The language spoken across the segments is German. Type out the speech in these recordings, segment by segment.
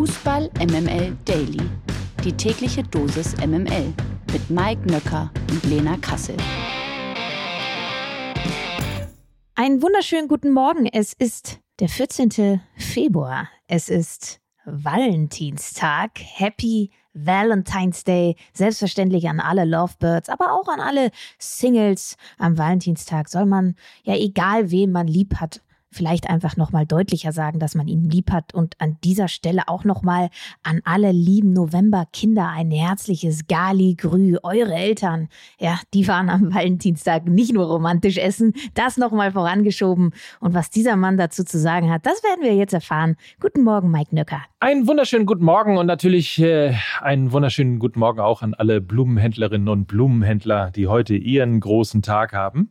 Fußball MML Daily. Die tägliche Dosis MML mit Mike Nöcker und Lena Kassel. Einen wunderschönen guten Morgen. Es ist der 14. Februar. Es ist Valentinstag. Happy Valentine's Day. Selbstverständlich an alle Lovebirds, aber auch an alle Singles. Am Valentinstag soll man ja egal wen man lieb hat, vielleicht einfach nochmal deutlicher sagen, dass man ihn lieb hat und an dieser Stelle auch nochmal an alle lieben November-Kinder ein herzliches Gali-Grü. Eure Eltern, ja, die waren am Valentinstag nicht nur romantisch essen, das nochmal vorangeschoben. Und was dieser Mann dazu zu sagen hat, das werden wir jetzt erfahren. Guten Morgen, Mike Nöcker. Einen wunderschönen guten Morgen und natürlich äh, einen wunderschönen guten Morgen auch an alle Blumenhändlerinnen und Blumenhändler, die heute ihren großen Tag haben.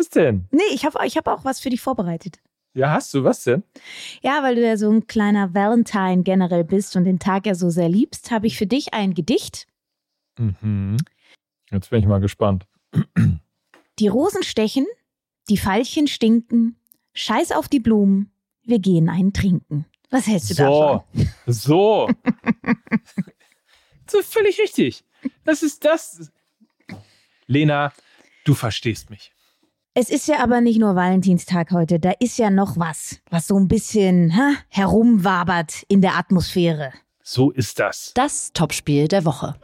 Was denn? Nee, ich habe ich hab auch was für dich vorbereitet. Ja, hast du? Was denn? Ja, weil du ja so ein kleiner Valentine generell bist und den Tag ja so sehr liebst, habe ich für dich ein Gedicht. Mhm. Jetzt bin ich mal gespannt. Die Rosen stechen, die Veilchen stinken, scheiß auf die Blumen, wir gehen einen trinken. Was hältst du so, davon? So. so völlig richtig. Das ist das. Lena, du verstehst mich. Es ist ja aber nicht nur Valentinstag heute, da ist ja noch was, was so ein bisschen ha, herumwabert in der Atmosphäre. So ist das. Das Topspiel der Woche.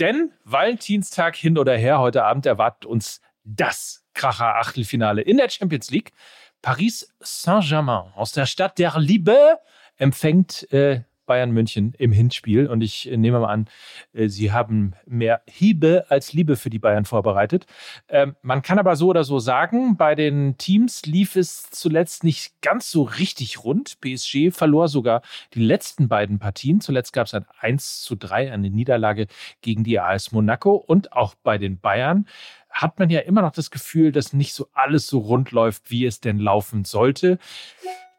Denn Valentinstag hin oder her, heute Abend erwartet uns das Kracher-Achtelfinale in der Champions League. Paris Saint-Germain aus der Stadt der Liebe empfängt äh, Bayern München im Hinspiel. Und ich äh, nehme mal an, äh, sie haben mehr Hiebe als Liebe für die Bayern vorbereitet. Ähm, man kann aber so oder so sagen, bei den Teams lief es zuletzt nicht ganz so richtig rund. PSG verlor sogar die letzten beiden Partien. Zuletzt gab es ein 1 zu 3, eine Niederlage gegen die AS Monaco. Und auch bei den Bayern hat man ja immer noch das Gefühl, dass nicht so alles so rund läuft, wie es denn laufen sollte.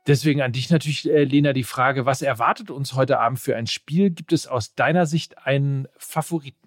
Deswegen an dich natürlich, äh, Lena, die Frage, was erwartet uns heute Abend für ein Spiel? Gibt es aus deiner Sicht einen Favoriten?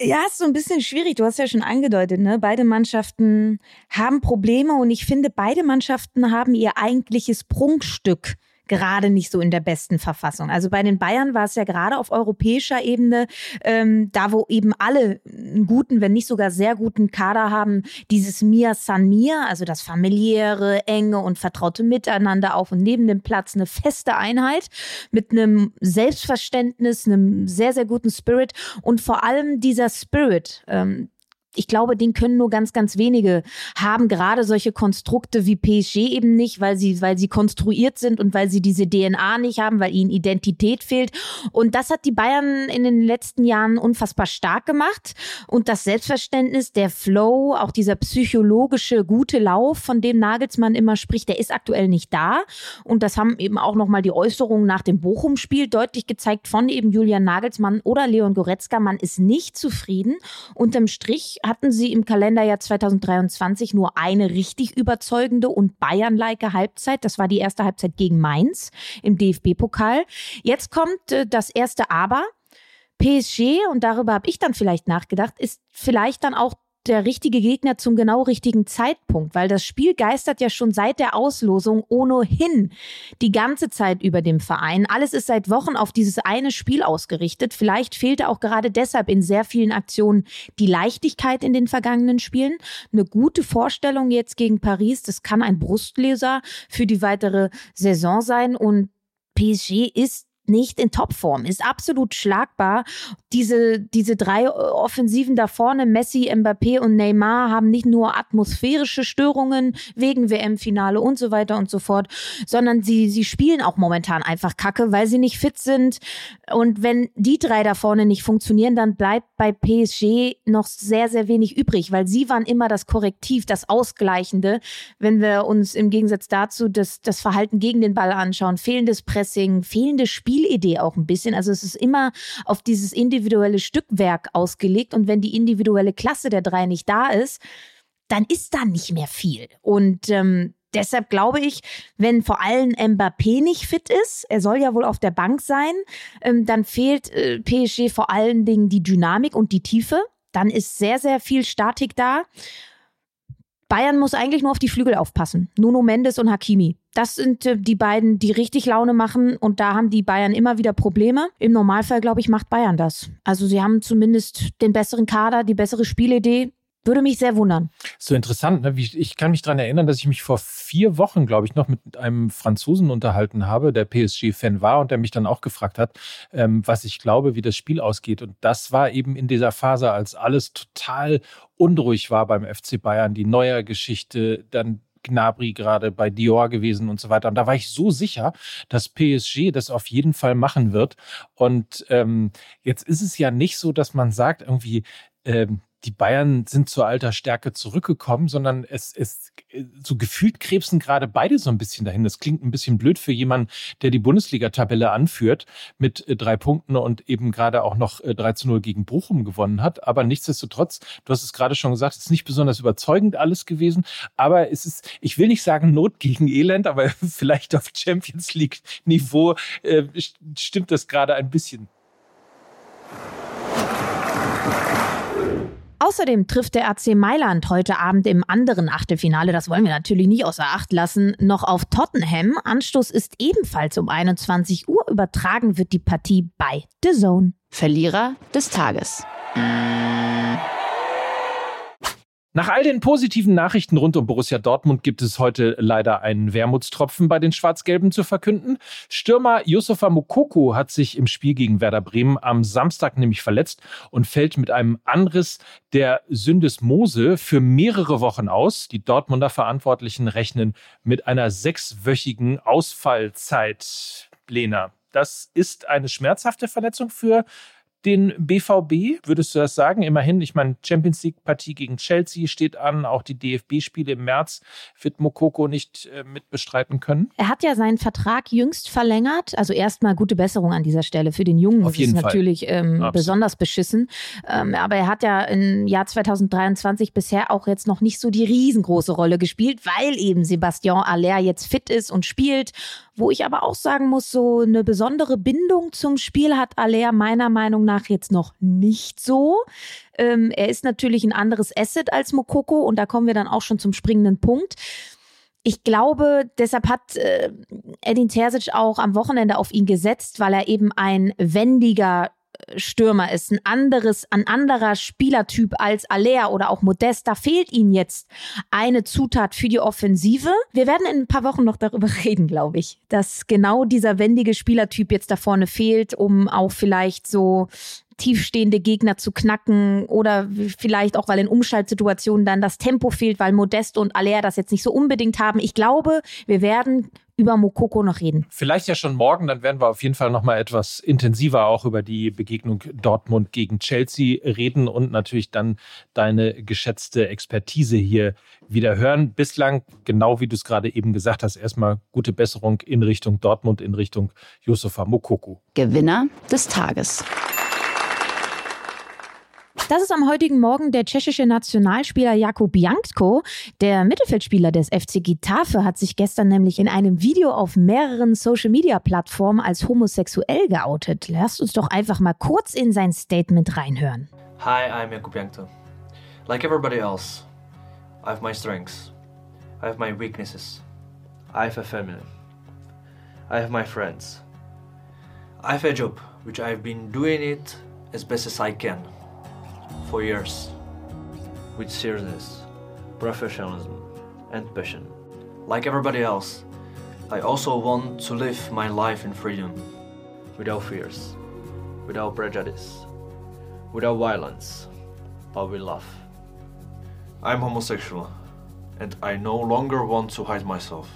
Ja, ist so ein bisschen schwierig. Du hast ja schon angedeutet, ne? Beide Mannschaften haben Probleme und ich finde, beide Mannschaften haben ihr eigentliches Prunkstück gerade nicht so in der besten Verfassung. Also bei den Bayern war es ja gerade auf europäischer Ebene, ähm, da wo eben alle einen guten, wenn nicht sogar sehr guten Kader haben, dieses Mia San Mia, also das familiäre, enge und vertraute Miteinander auf und neben dem Platz eine feste Einheit mit einem Selbstverständnis, einem sehr, sehr guten Spirit und vor allem dieser Spirit, ähm, ich glaube, den können nur ganz, ganz wenige haben. Gerade solche Konstrukte wie PSG eben nicht, weil sie, weil sie konstruiert sind und weil sie diese DNA nicht haben, weil ihnen Identität fehlt. Und das hat die Bayern in den letzten Jahren unfassbar stark gemacht. Und das Selbstverständnis, der Flow, auch dieser psychologische gute Lauf, von dem Nagelsmann immer spricht, der ist aktuell nicht da. Und das haben eben auch nochmal die Äußerungen nach dem Bochum-Spiel deutlich gezeigt von eben Julian Nagelsmann oder Leon Goretzka. Man ist nicht zufrieden. Unterm Strich hatten sie im Kalenderjahr 2023 nur eine richtig überzeugende und Bayern-like Halbzeit. Das war die erste Halbzeit gegen Mainz im DFB-Pokal. Jetzt kommt äh, das erste Aber. PSG, und darüber habe ich dann vielleicht nachgedacht, ist vielleicht dann auch der richtige Gegner zum genau richtigen Zeitpunkt, weil das Spiel geistert ja schon seit der Auslosung ohnehin die ganze Zeit über dem Verein. Alles ist seit Wochen auf dieses eine Spiel ausgerichtet. Vielleicht fehlte auch gerade deshalb in sehr vielen Aktionen die Leichtigkeit in den vergangenen Spielen. Eine gute Vorstellung jetzt gegen Paris, das kann ein Brustleser für die weitere Saison sein und PSG ist nicht in Topform, ist absolut schlagbar. Diese, diese drei Offensiven da vorne, Messi, Mbappé und Neymar, haben nicht nur atmosphärische Störungen wegen WM-Finale und so weiter und so fort, sondern sie, sie spielen auch momentan einfach Kacke, weil sie nicht fit sind. Und wenn die drei da vorne nicht funktionieren, dann bleibt bei PSG noch sehr, sehr wenig übrig, weil sie waren immer das Korrektiv, das Ausgleichende. Wenn wir uns im Gegensatz dazu das, das Verhalten gegen den Ball anschauen, fehlendes Pressing, fehlende Spiel Spielidee auch ein bisschen. Also es ist immer auf dieses individuelle Stückwerk ausgelegt und wenn die individuelle Klasse der drei nicht da ist, dann ist da nicht mehr viel. Und ähm, deshalb glaube ich, wenn vor allem Mbappé nicht fit ist, er soll ja wohl auf der Bank sein, ähm, dann fehlt äh, PSG vor allen Dingen die Dynamik und die Tiefe. Dann ist sehr, sehr viel Statik da. Bayern muss eigentlich nur auf die Flügel aufpassen. Nuno Mendes und Hakimi. Das sind äh, die beiden, die richtig Laune machen und da haben die Bayern immer wieder Probleme. Im Normalfall, glaube ich, macht Bayern das. Also sie haben zumindest den besseren Kader, die bessere Spielidee. Würde mich sehr wundern. So interessant. Ne? Ich kann mich daran erinnern, dass ich mich vor vier Wochen, glaube ich, noch mit einem Franzosen unterhalten habe, der PSG-Fan war und der mich dann auch gefragt hat, ähm, was ich glaube, wie das Spiel ausgeht. Und das war eben in dieser Phase, als alles total unruhig war beim FC Bayern, die neue Geschichte, dann Gnabry gerade bei Dior gewesen und so weiter. Und da war ich so sicher, dass PSG das auf jeden Fall machen wird. Und ähm, jetzt ist es ja nicht so, dass man sagt, irgendwie, ähm, die Bayern sind zur alter Stärke zurückgekommen, sondern es ist so gefühlt krebsen gerade beide so ein bisschen dahin. Das klingt ein bisschen blöd für jemanden, der die Bundesliga-Tabelle anführt mit äh, drei Punkten und eben gerade auch noch 3 äh, zu 0 gegen Bochum gewonnen hat. Aber nichtsdestotrotz, du hast es gerade schon gesagt, es ist nicht besonders überzeugend alles gewesen. Aber es ist, ich will nicht sagen Not gegen Elend, aber vielleicht auf Champions League-Niveau äh, stimmt das gerade ein bisschen. Außerdem trifft der AC Mailand heute Abend im anderen Achtelfinale, das wollen wir natürlich nicht außer Acht lassen, noch auf Tottenham. Anstoß ist ebenfalls um 21 Uhr. Übertragen wird die Partie bei The Zone. Verlierer des Tages. Nach all den positiven Nachrichten rund um Borussia Dortmund gibt es heute leider einen Wermutstropfen bei den Schwarz-Gelben zu verkünden. Stürmer Yusufa Mukoko hat sich im Spiel gegen Werder Bremen am Samstag nämlich verletzt und fällt mit einem Anriss der Syndesmose für mehrere Wochen aus. Die Dortmunder Verantwortlichen rechnen mit einer sechswöchigen Ausfallzeit. Lena, das ist eine schmerzhafte Verletzung für den BVB, würdest du das sagen? Immerhin, ich meine, Champions League-Partie gegen Chelsea steht an, auch die DFB-Spiele im März wird Mokoko nicht äh, mitbestreiten können. Er hat ja seinen Vertrag jüngst verlängert, also erstmal gute Besserung an dieser Stelle. Für den Jungen Auf jeden ist natürlich ähm, besonders beschissen. Ähm, aber er hat ja im Jahr 2023 bisher auch jetzt noch nicht so die riesengroße Rolle gespielt, weil eben Sebastian Aller jetzt fit ist und spielt wo ich aber auch sagen muss, so eine besondere Bindung zum Spiel hat Aller meiner Meinung nach jetzt noch nicht so. Ähm, er ist natürlich ein anderes Asset als Mokoko und da kommen wir dann auch schon zum springenden Punkt. Ich glaube, deshalb hat äh, Edin Terzic auch am Wochenende auf ihn gesetzt, weil er eben ein wendiger Stürmer ist, ein anderes, ein anderer Spielertyp als Alea oder auch Modest. Da fehlt ihnen jetzt eine Zutat für die Offensive. Wir werden in ein paar Wochen noch darüber reden, glaube ich, dass genau dieser wendige Spielertyp jetzt da vorne fehlt, um auch vielleicht so tiefstehende Gegner zu knacken oder vielleicht auch, weil in Umschaltsituationen dann das Tempo fehlt, weil Modest und Alea das jetzt nicht so unbedingt haben. Ich glaube, wir werden über Mokoko noch reden. Vielleicht ja schon morgen, dann werden wir auf jeden Fall noch mal etwas intensiver auch über die Begegnung Dortmund gegen Chelsea reden und natürlich dann deine geschätzte Expertise hier wieder hören. Bislang, genau wie du es gerade eben gesagt hast, erstmal gute Besserung in Richtung Dortmund, in Richtung Yusufa Mokoko. Gewinner des Tages. Das ist am heutigen Morgen der tschechische Nationalspieler Jakub Jankko. Der Mittelfeldspieler des FC Getafe hat sich gestern nämlich in einem Video auf mehreren Social-Media-Plattformen als homosexuell geoutet. Lasst uns doch einfach mal kurz in sein Statement reinhören. Hi, I'm Jakub Jankto. Like everybody else, I have my strengths. I have my weaknesses. I have a family. I have my friends. I have a job, which I've been doing it as best as I can for years with seriousness, professionalism, and passion. Like everybody else, I also want to live my life in freedom, without fears, without prejudice, without violence, but with love. I'm homosexual, and I no longer want to hide myself.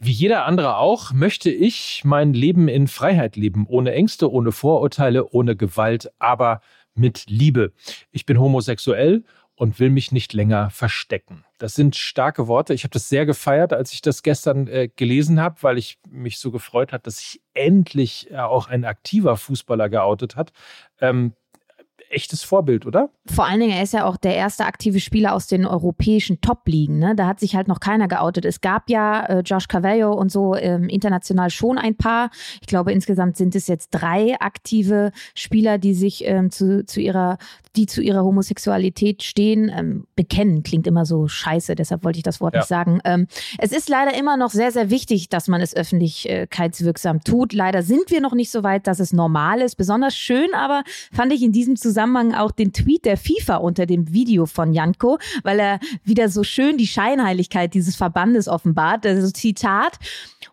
Wie jeder andere auch, möchte ich mein Leben in Freiheit leben, ohne Ängste, ohne Vorurteile, ohne Gewalt, aber mit Liebe. Ich bin homosexuell und will mich nicht länger verstecken. Das sind starke Worte. Ich habe das sehr gefeiert, als ich das gestern äh, gelesen habe, weil ich mich so gefreut hat, dass sich endlich äh, auch ein aktiver Fußballer geoutet hat. Ähm, echtes Vorbild, oder? Vor allen Dingen, er ist ja auch der erste aktive Spieler aus den europäischen Top-Ligen. Ne? Da hat sich halt noch keiner geoutet. Es gab ja äh, Josh Cavallo und so ähm, international schon ein paar. Ich glaube, insgesamt sind es jetzt drei aktive Spieler, die sich ähm, zu, zu ihrer, die zu ihrer Homosexualität stehen. Ähm, bekennen klingt immer so scheiße, deshalb wollte ich das Wort ja. nicht sagen. Ähm, es ist leider immer noch sehr, sehr wichtig, dass man es öffentlichkeitswirksam tut. Leider sind wir noch nicht so weit, dass es normal ist. Besonders schön aber fand ich in diesem Zusammenhang auch den Tweet der FIFA unter dem Video von Janko, weil er wieder so schön die Scheinheiligkeit dieses Verbandes offenbart. Also Zitat.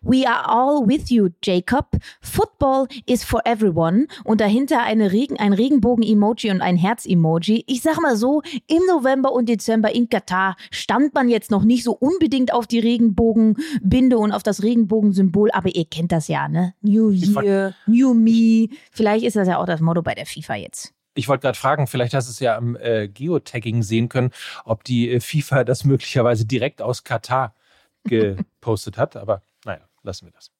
We are all with you, Jacob. Football is for everyone. Und dahinter eine Regen, ein Regenbogen-Emoji und ein Herz-Emoji. Ich sag mal so, im November und Dezember in Katar stand man jetzt noch nicht so unbedingt auf die Regenbogenbinde und auf das Regenbogensymbol, aber ihr kennt das ja, ne? New Year, New Me. Vielleicht ist das ja auch das Motto bei der FIFA jetzt. Ich wollte gerade fragen, vielleicht hast du es ja am äh, Geotagging sehen können, ob die äh, FIFA das möglicherweise direkt aus Katar gepostet hat, aber naja, lassen wir das.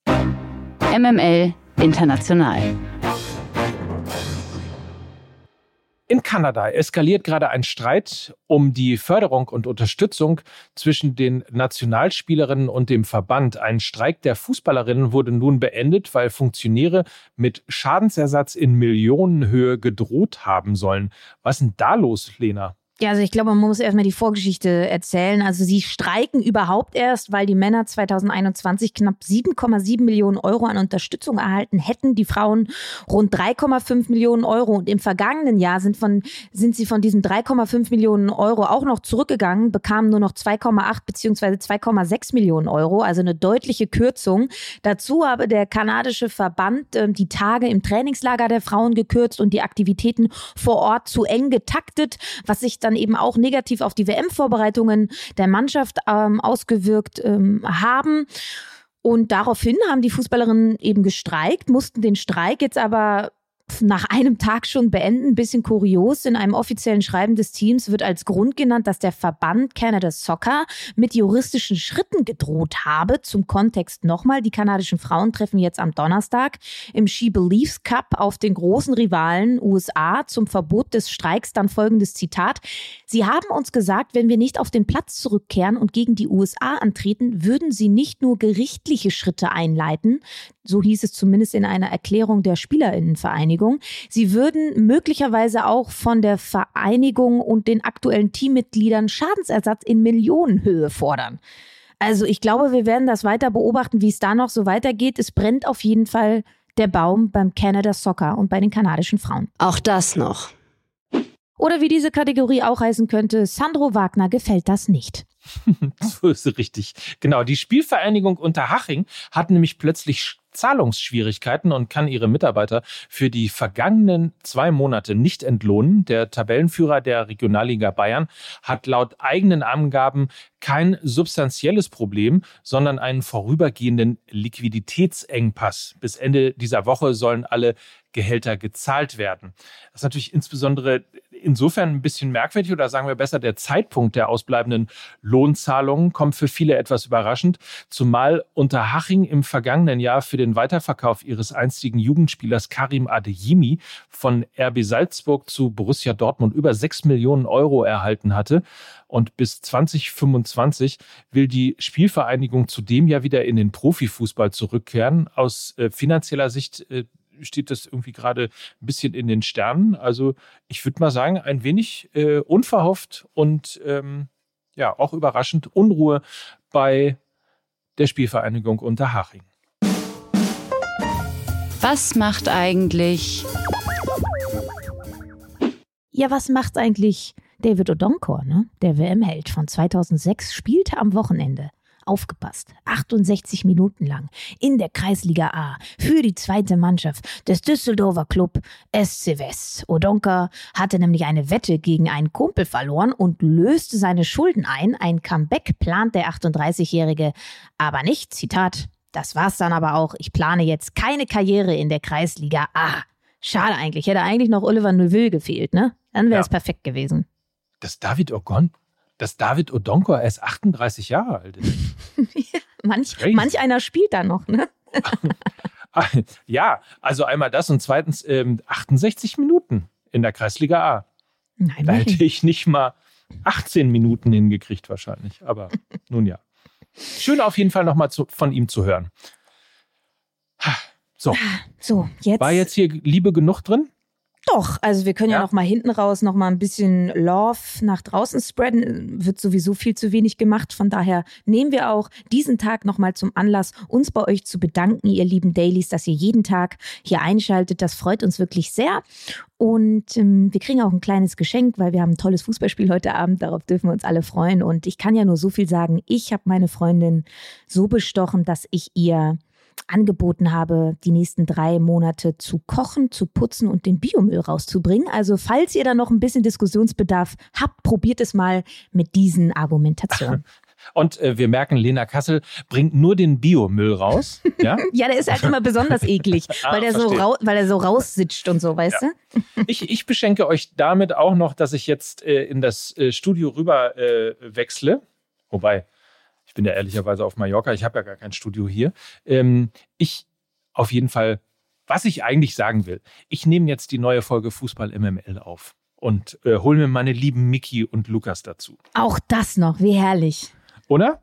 MML International. In Kanada eskaliert gerade ein Streit um die Förderung und Unterstützung zwischen den Nationalspielerinnen und dem Verband. Ein Streik der Fußballerinnen wurde nun beendet, weil Funktionäre mit Schadensersatz in Millionenhöhe gedroht haben sollen. Was ist denn da los, Lena? Ja, also ich glaube, man muss erstmal die Vorgeschichte erzählen. Also sie streiken überhaupt erst, weil die Männer 2021 knapp 7,7 Millionen Euro an Unterstützung erhalten hätten, die Frauen rund 3,5 Millionen Euro. Und im vergangenen Jahr sind, von, sind sie von diesen 3,5 Millionen Euro auch noch zurückgegangen, bekamen nur noch 2,8 beziehungsweise 2,6 Millionen Euro, also eine deutliche Kürzung. Dazu habe der kanadische Verband äh, die Tage im Trainingslager der Frauen gekürzt und die Aktivitäten vor Ort zu eng getaktet, was sich dann eben auch negativ auf die WM-Vorbereitungen der Mannschaft ähm, ausgewirkt ähm, haben. Und daraufhin haben die Fußballerinnen eben gestreikt, mussten den Streik jetzt aber nach einem Tag schon beenden. bisschen kurios. In einem offiziellen Schreiben des Teams wird als Grund genannt, dass der Verband Canada Soccer mit juristischen Schritten gedroht habe. Zum Kontext nochmal. Die kanadischen Frauen treffen jetzt am Donnerstag im She Believes Cup auf den großen Rivalen USA zum Verbot des Streiks dann folgendes Zitat. Sie haben uns gesagt, wenn wir nicht auf den Platz zurückkehren und gegen die USA antreten, würden sie nicht nur gerichtliche Schritte einleiten, so hieß es zumindest in einer Erklärung der Spielerinnenvereinigung. Sie würden möglicherweise auch von der Vereinigung und den aktuellen Teammitgliedern Schadensersatz in Millionenhöhe fordern. Also ich glaube, wir werden das weiter beobachten, wie es da noch so weitergeht. Es brennt auf jeden Fall der Baum beim Canada Soccer und bei den kanadischen Frauen. Auch das noch. Oder wie diese Kategorie auch heißen könnte, Sandro Wagner gefällt das nicht. so ist es richtig. Genau, die Spielvereinigung Unterhaching hat nämlich plötzlich Zahlungsschwierigkeiten und kann ihre Mitarbeiter für die vergangenen zwei Monate nicht entlohnen. Der Tabellenführer der Regionalliga Bayern hat laut eigenen Angaben kein substanzielles Problem, sondern einen vorübergehenden Liquiditätsengpass. Bis Ende dieser Woche sollen alle Gehälter gezahlt werden. Das ist natürlich insbesondere insofern ein bisschen merkwürdig oder sagen wir besser, der Zeitpunkt der ausbleibenden Lohnzahlungen kommt für viele etwas überraschend, zumal Unterhaching im vergangenen Jahr für den Weiterverkauf ihres einstigen Jugendspielers Karim Adeyemi von RB Salzburg zu Borussia Dortmund über 6 Millionen Euro erhalten hatte. Und bis 2025 will die Spielvereinigung zudem ja wieder in den Profifußball zurückkehren. Aus äh, finanzieller Sicht äh, steht das irgendwie gerade ein bisschen in den Sternen. Also ich würde mal sagen, ein wenig äh, unverhofft und ähm, ja auch überraschend Unruhe bei der Spielvereinigung Unterhaching. Was macht eigentlich? Ja, was macht eigentlich David Odonkor, ne? Der WM-Held von 2006 spielte am Wochenende aufgepasst. 68 Minuten lang in der Kreisliga A für die zweite Mannschaft des Düsseldorfer Club SC West. Odonka hatte nämlich eine Wette gegen einen Kumpel verloren und löste seine Schulden ein. Ein Comeback plant der 38-Jährige aber nicht. Zitat. Das war's dann aber auch. Ich plane jetzt keine Karriere in der Kreisliga A. Schade eigentlich. Hätte eigentlich noch Oliver Neuville gefehlt, ne? Dann wäre es ja. perfekt gewesen. Das David Ogon dass David Odonkor erst 38 Jahre alt ist. manch, manch einer spielt da noch, ne? ja, also einmal das und zweitens ähm, 68 Minuten in der Kreisliga A. Nein, Da nein. hätte ich nicht mal 18 Minuten hingekriegt wahrscheinlich. Aber nun ja. Schön auf jeden Fall nochmal von ihm zu hören. So, So, jetzt. war jetzt hier Liebe genug drin? Doch, also wir können ja, Ja. noch mal hinten raus noch mal ein bisschen Love nach draußen spreaden. Wird sowieso viel zu wenig gemacht. Von daher nehmen wir auch diesen Tag noch mal zum Anlass, uns bei euch zu bedanken, ihr lieben Dailies, dass ihr jeden Tag hier einschaltet. Das freut uns wirklich sehr. Und ähm, wir kriegen auch ein kleines Geschenk, weil wir haben ein tolles Fußballspiel heute Abend. Darauf dürfen wir uns alle freuen. Und ich kann ja nur so viel sagen. Ich habe meine Freundin so bestochen, dass ich ihr angeboten habe, die nächsten drei Monate zu kochen, zu putzen und den Biomüll rauszubringen. Also falls ihr da noch ein bisschen Diskussionsbedarf habt, probiert es mal mit diesen Argumentationen. Und äh, wir merken, Lena Kassel bringt nur den Biomüll raus. Ja? ja, der ist halt immer besonders eklig, Ah, weil, der so verstehe. rau weil er so raussitscht und so, weißt Ja. du? Ich, ich beschenke euch damit auch noch, dass ich jetzt äh, in das äh, Studio rüber äh, wechsle. Wobei, bin ja ehrlicherweise auf Mallorca, ich habe ja gar kein Studio hier. Ähm, ich auf jeden Fall, was ich eigentlich sagen will, ich nehme jetzt die neue Folge Fußball MML auf und äh, hole mir meine lieben Miki und Lukas dazu. Auch das noch, wie herrlich. Oder?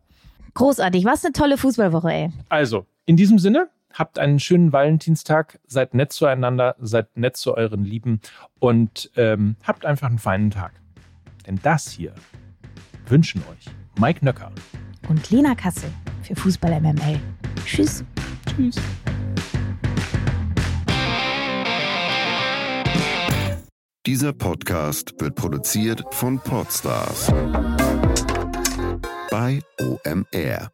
Großartig, was eine tolle Fußballwoche, ey. Also, in diesem Sinne, habt einen schönen Valentinstag, seid nett zueinander, seid nett zu euren Lieben und ähm, habt einfach einen feinen Tag. Denn das hier wünschen euch Mike Nöcker. Und Lena Kassel für Fußball MML. Tschüss. Tschüss. Dieser Podcast wird produziert von Podstars bei OMR.